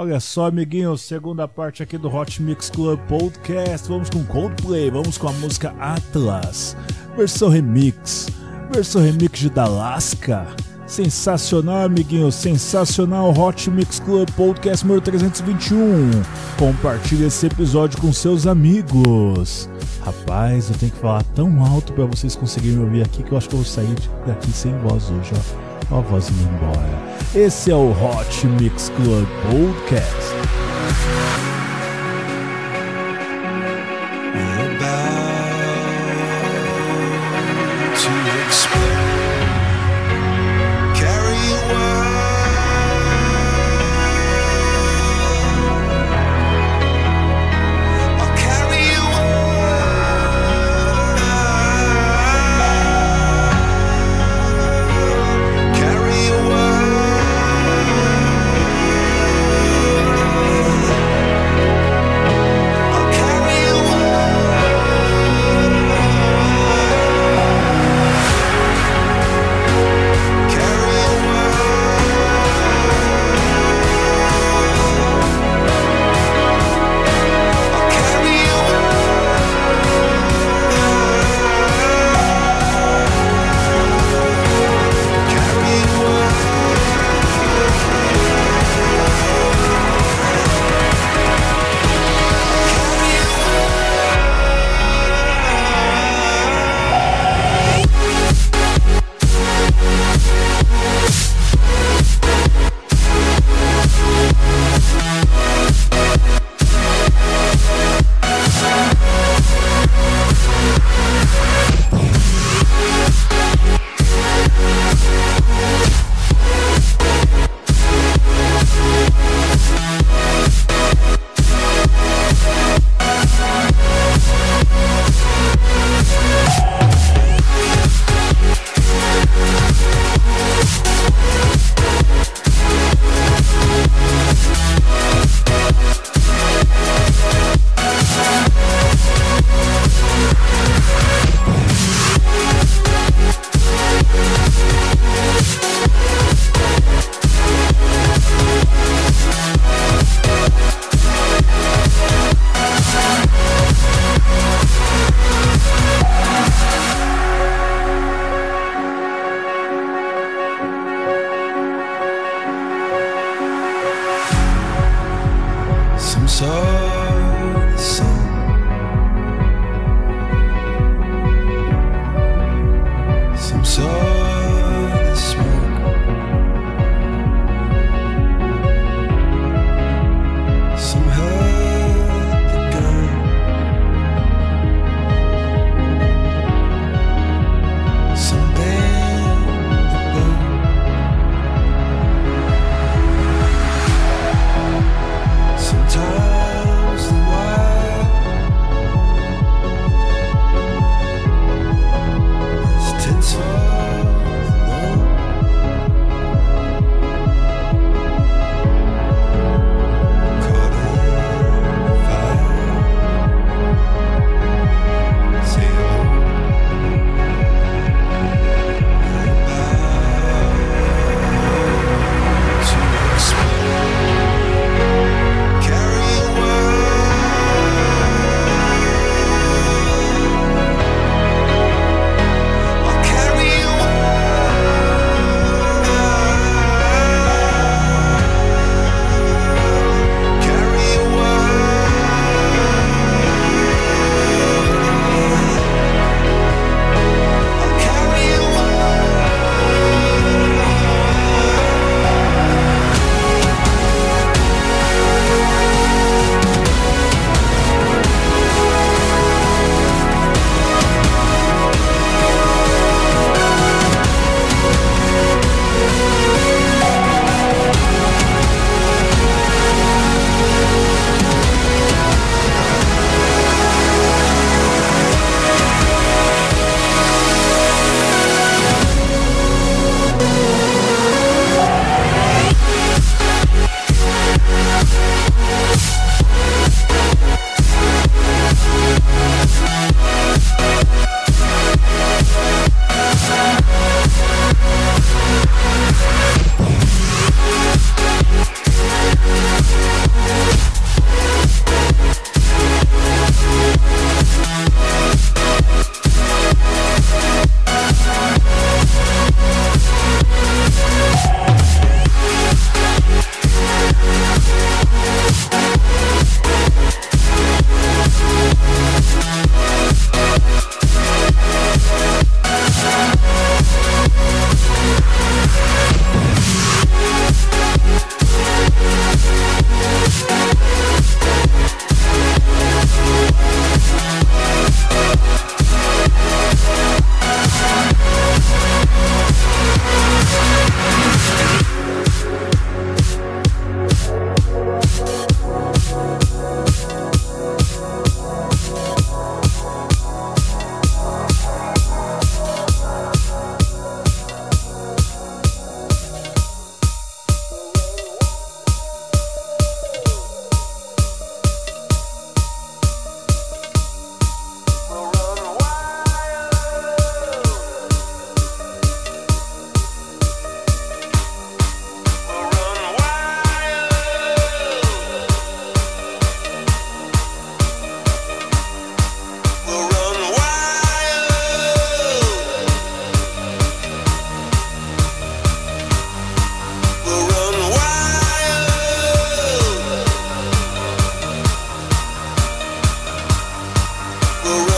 Olha só, amiguinho, segunda parte aqui do Hot Mix Club Podcast. Vamos com Coldplay, vamos com a música Atlas, versão remix, versão remix de Dalasca. Sensacional, amiguinho, sensacional Hot Mix Club Podcast número 321. Compartilhe esse episódio com seus amigos. Rapaz, eu tenho que falar tão alto para vocês conseguirem me ouvir aqui que eu acho que eu vou sair daqui sem voz hoje, ó. A voz indo embora. Esse é o Hot Mix Club Podcast. the road.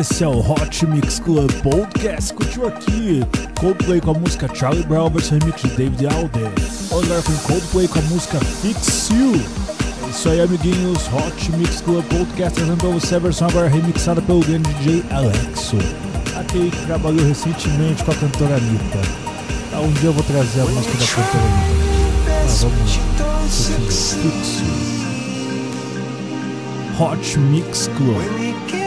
Esse é o Hot Mix Club Podcast. Curtiu aqui Coldplay com a música Charlie Brown vs remix de David Alden. Agora com Coldplay com a música Fix You. É isso aí, amiguinhos. Hot Mix Club Podcast trazendo pra você a versão agora remixada pelo grande DJ Alexo. Aquele que trabalhou recentemente com a cantora Anitta. Ah, um dia eu vou trazer a música da cantora Anitta. Mas vamos. Fix You. Hot Mix Club.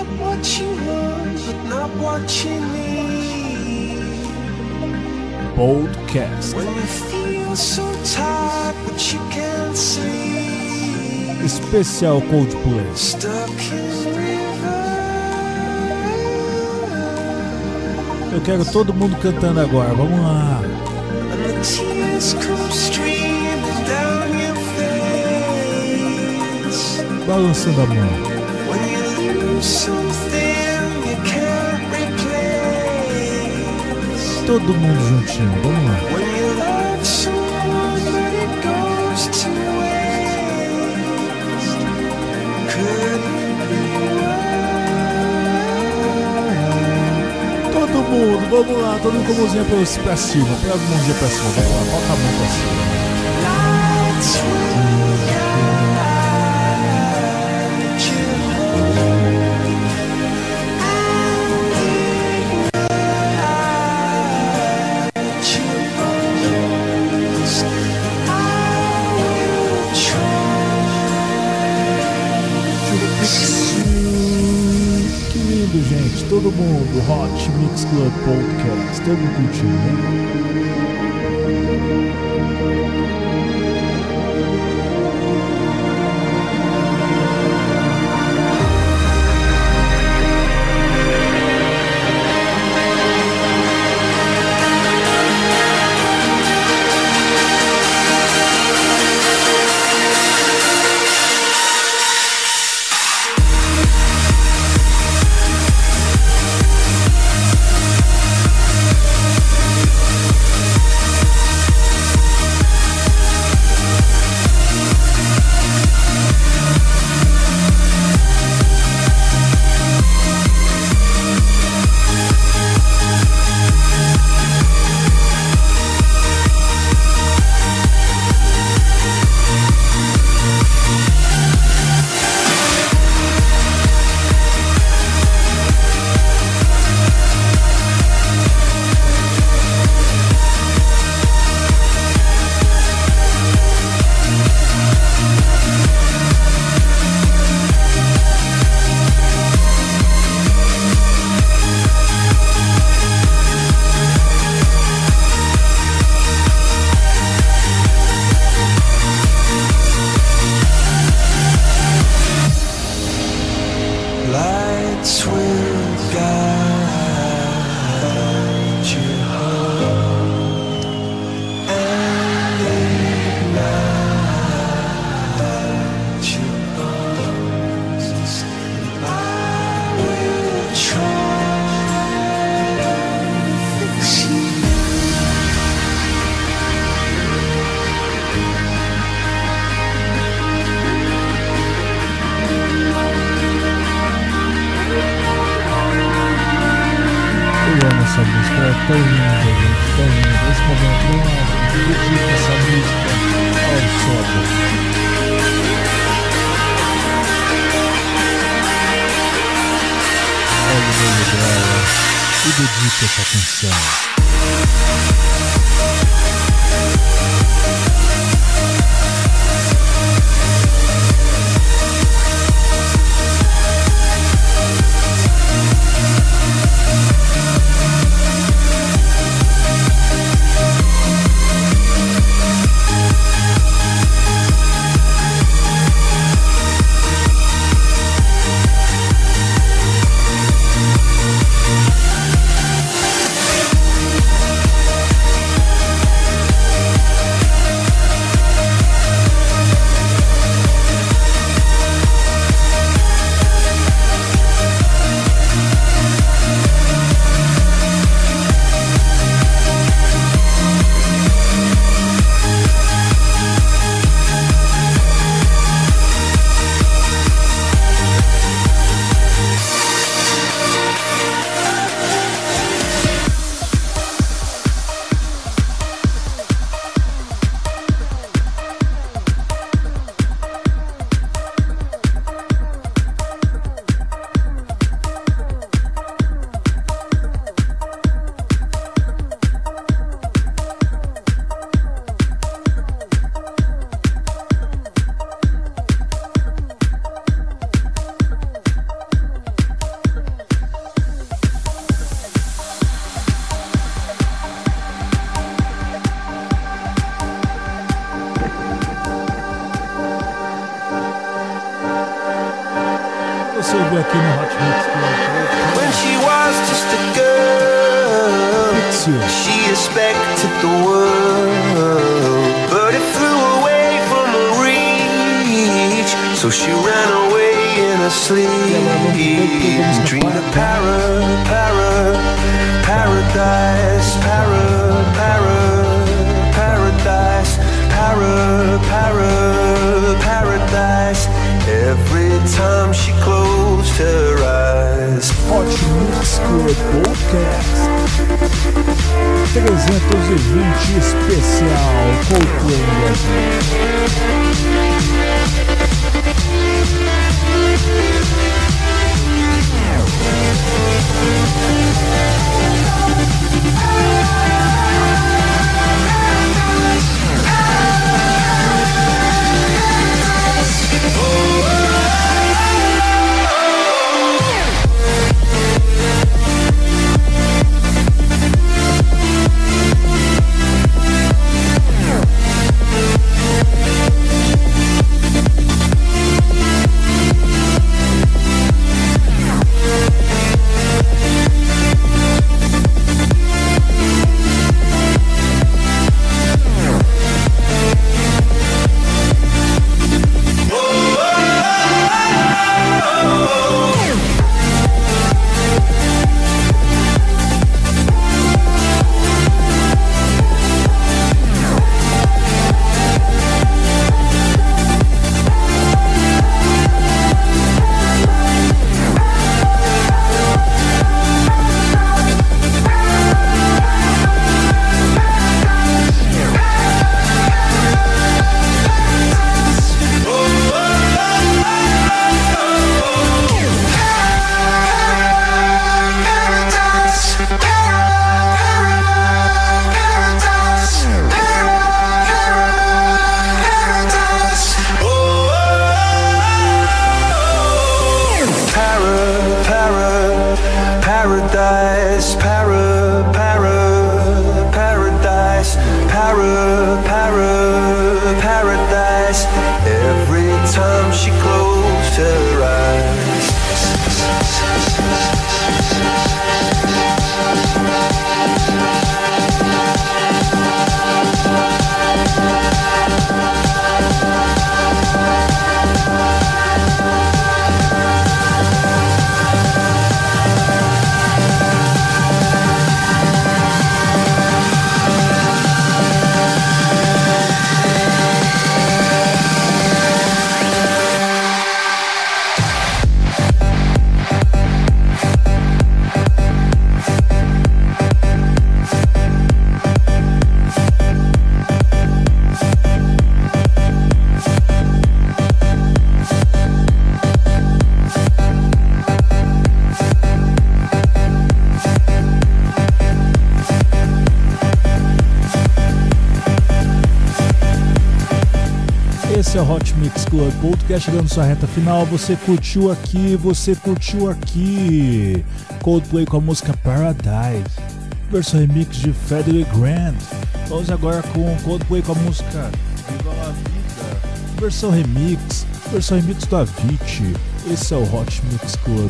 Podcast. Especial Coldplay. Eu quero todo mundo cantando agora. Vamos lá. Balançando a mão. Todo mundo juntinho, vamos lá. Todo mundo, vamos lá, todo mundo com a mãozinha pra, pra cima, pega a mãozinha pra cima, vamos lá, bota a mão pra cima. Todo mundo, Hot Mix Club Podcast. Mundo curtindo, né? E dedica essa canção. So she ran away in her sleep, dreamed of para, para, paradise, para, para, paradise, para, para, paradise. Every time she closed her eyes. Mix Club Podcast 320 especial Coldplay Brasil. Para, Mix Club Podcast chegando sua reta final. Você curtiu aqui, você curtiu aqui. Coldplay com a música Paradise, versão remix de Frederick Grant. Vamos agora com Coldplay com a música Viva la Vida, versão remix, versão remix do Avicii. Esse é o Hot Mix Club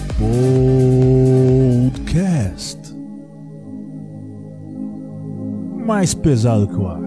Podcast. Mais pesado que o ar.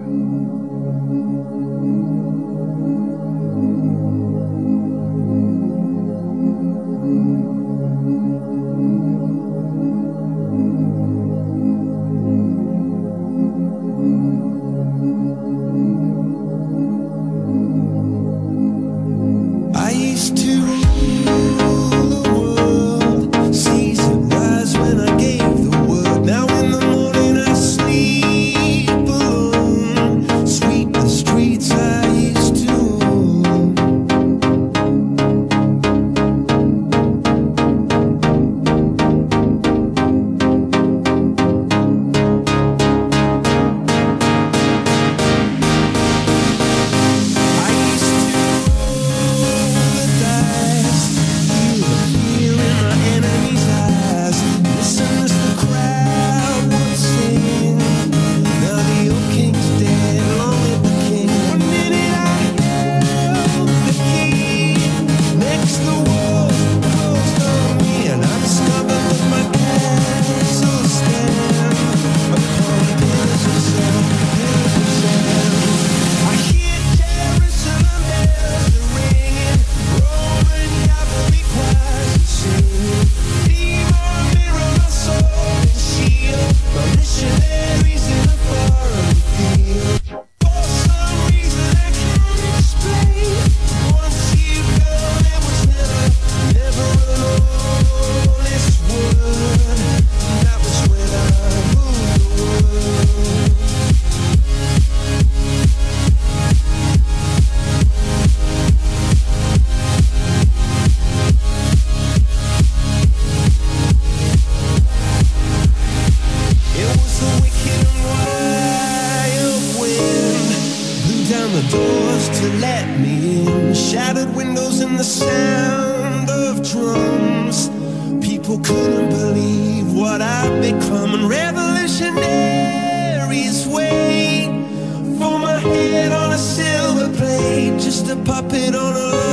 To let me in. Shattered windows and the sound of drums. People couldn't believe what I'd become. And revolutionaries wait for my head on a silver plate. Just a puppet on a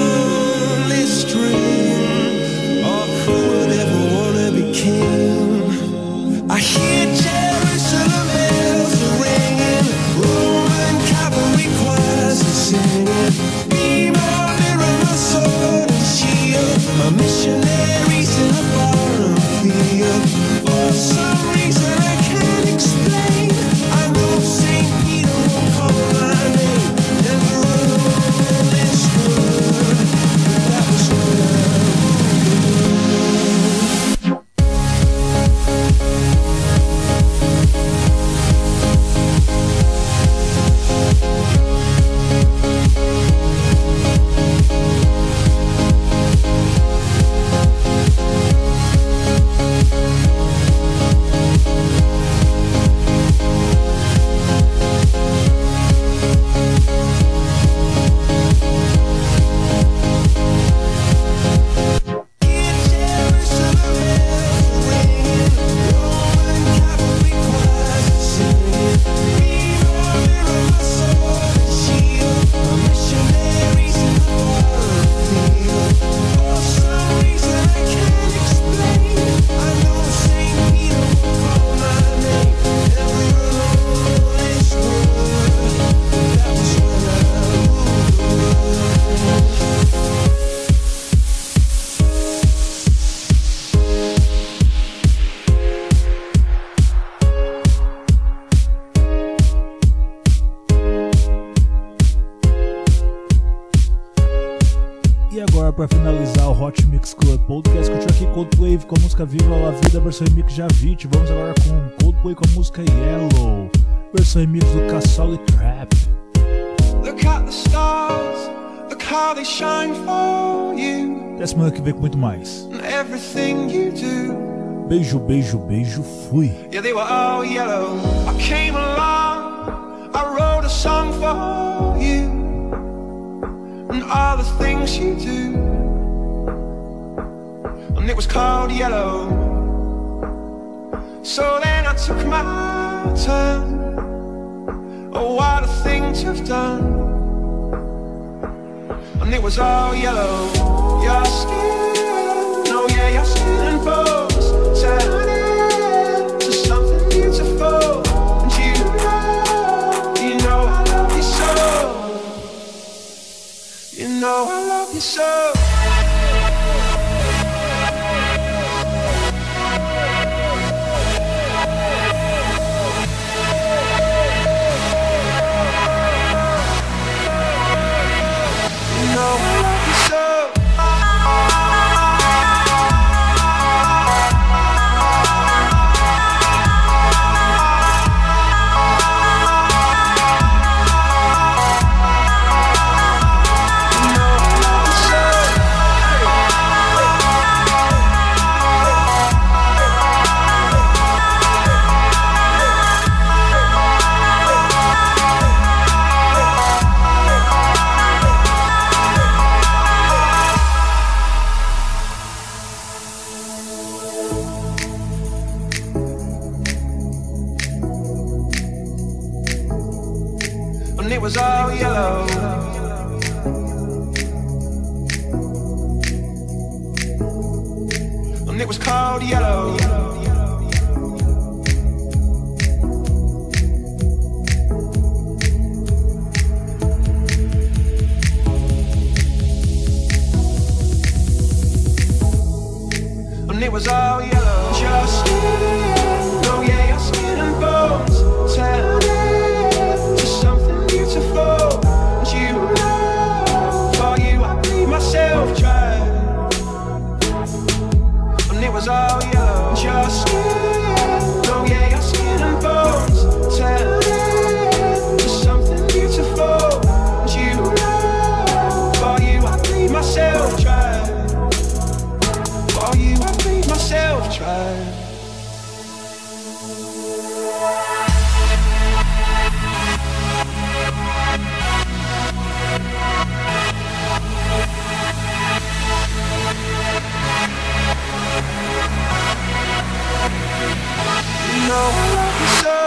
Mix Club Podcast, curtiu aqui Coldplay com a música Viva La Vida, versão remix de Avicii. Vamos agora com Coldplay com a música Yellow, versão remix do Cassoli Trap. Look at the stars, look how they shine for you, Até semana que vem com muito mais. and everything you do. Beijo, beijo, beijo, fui. Yeah, they were all yellow. I came along, I wrote a song for you, and all the things you do. And it was called Yellow. So then I took my turn. Oh, what a thing to have done. And it was all yellow. Your skin, oh yeah, your skin and bones turn into something beautiful. And you know, you know I love you so. You know I love you so. Was all yellow. Just know. So